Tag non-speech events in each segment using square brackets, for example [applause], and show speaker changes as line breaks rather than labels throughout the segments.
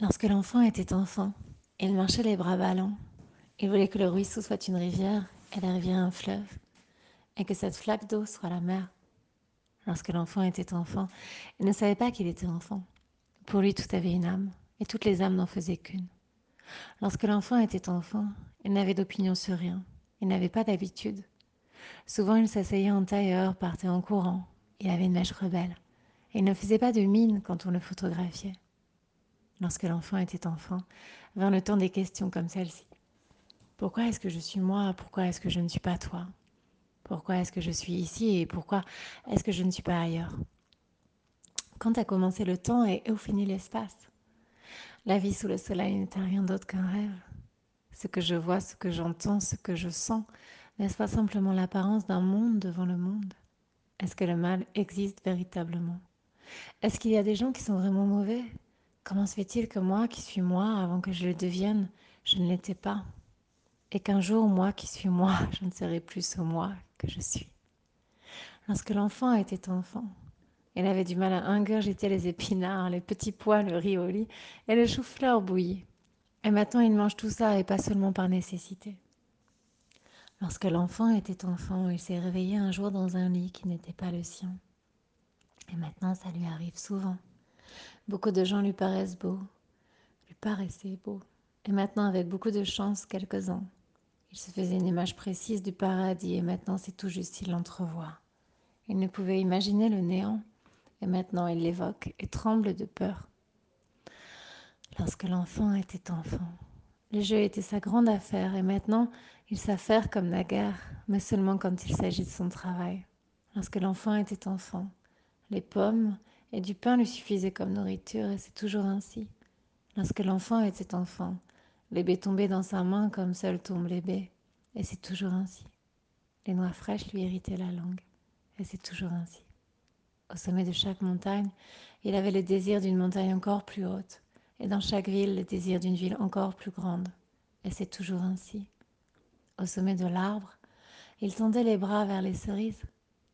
Lorsque l'enfant était enfant, il marchait les bras ballants. Il voulait que le ruisseau soit une rivière et la rivière un fleuve, et que cette flaque d'eau soit la mer. Lorsque l'enfant était enfant, il ne savait pas qu'il était enfant. Pour lui, tout avait une âme, et toutes les âmes n'en faisaient qu'une. Lorsque l'enfant était enfant, il n'avait d'opinion sur rien, il n'avait pas d'habitude. Souvent, il s'asseyait en tailleur, partait en courant, il avait une mèche rebelle, et il ne faisait pas de mine quand on le photographiait lorsque l'enfant était enfant, vint le temps des questions comme celle-ci. Pourquoi est-ce que je suis moi? Pourquoi est-ce que je ne suis pas toi? Pourquoi est-ce que je suis ici et pourquoi est-ce que je ne suis pas ailleurs? Quand a commencé le temps et où finit l'espace? La vie sous le soleil n'était rien d'autre qu'un rêve. Ce que je vois, ce que j'entends, ce que je sens, n'est-ce pas simplement l'apparence d'un monde devant le monde? Est-ce que le mal existe véritablement? Est-ce qu'il y a des gens qui sont vraiment mauvais? Comment se fait-il que moi, qui suis moi, avant que je le devienne, je ne l'étais pas? Et qu'un jour, moi, qui suis moi, [laughs] je ne serai plus ce moi que je suis? Lorsque l'enfant était enfant, il avait du mal à ingurgiter les épinards, les petits pois, le riz au lit et le chou-fleur bouilli. Et maintenant, il mange tout ça et pas seulement par nécessité. Lorsque l'enfant était enfant, il s'est réveillé un jour dans un lit qui n'était pas le sien. Et maintenant, ça lui arrive souvent. Beaucoup de gens lui paraissent beaux, lui paraissaient beaux. Et maintenant, avec beaucoup de chance, quelques-uns. Il se faisait une image précise du paradis et maintenant c'est tout juste s'il l'entrevoit. Il ne pouvait imaginer le néant et maintenant il l'évoque et tremble de peur. Lorsque l'enfant était enfant, le jeu était sa grande affaire et maintenant il s'affaire comme naguère, mais seulement quand il s'agit de son travail. Lorsque l'enfant était enfant, les pommes, et du pain lui suffisait comme nourriture, et c'est toujours ainsi. Lorsque l'enfant était enfant, les baies tombaient dans sa main comme seuls tombent les baies, et c'est toujours ainsi. Les noix fraîches lui irritaient la langue, et c'est toujours ainsi. Au sommet de chaque montagne, il avait le désir d'une montagne encore plus haute, et dans chaque ville le désir d'une ville encore plus grande, et c'est toujours ainsi. Au sommet de l'arbre, il tendait les bras vers les cerises,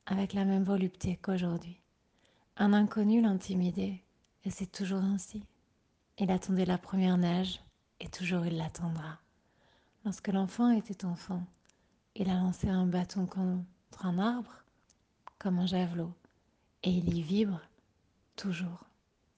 avec la même volupté qu'aujourd'hui. Un inconnu l'intimidait, et c'est toujours ainsi. Il attendait la première neige, et toujours il l'attendra. Lorsque l'enfant était enfant, il a lancé un bâton contre un arbre, comme un javelot, et il y vibre toujours.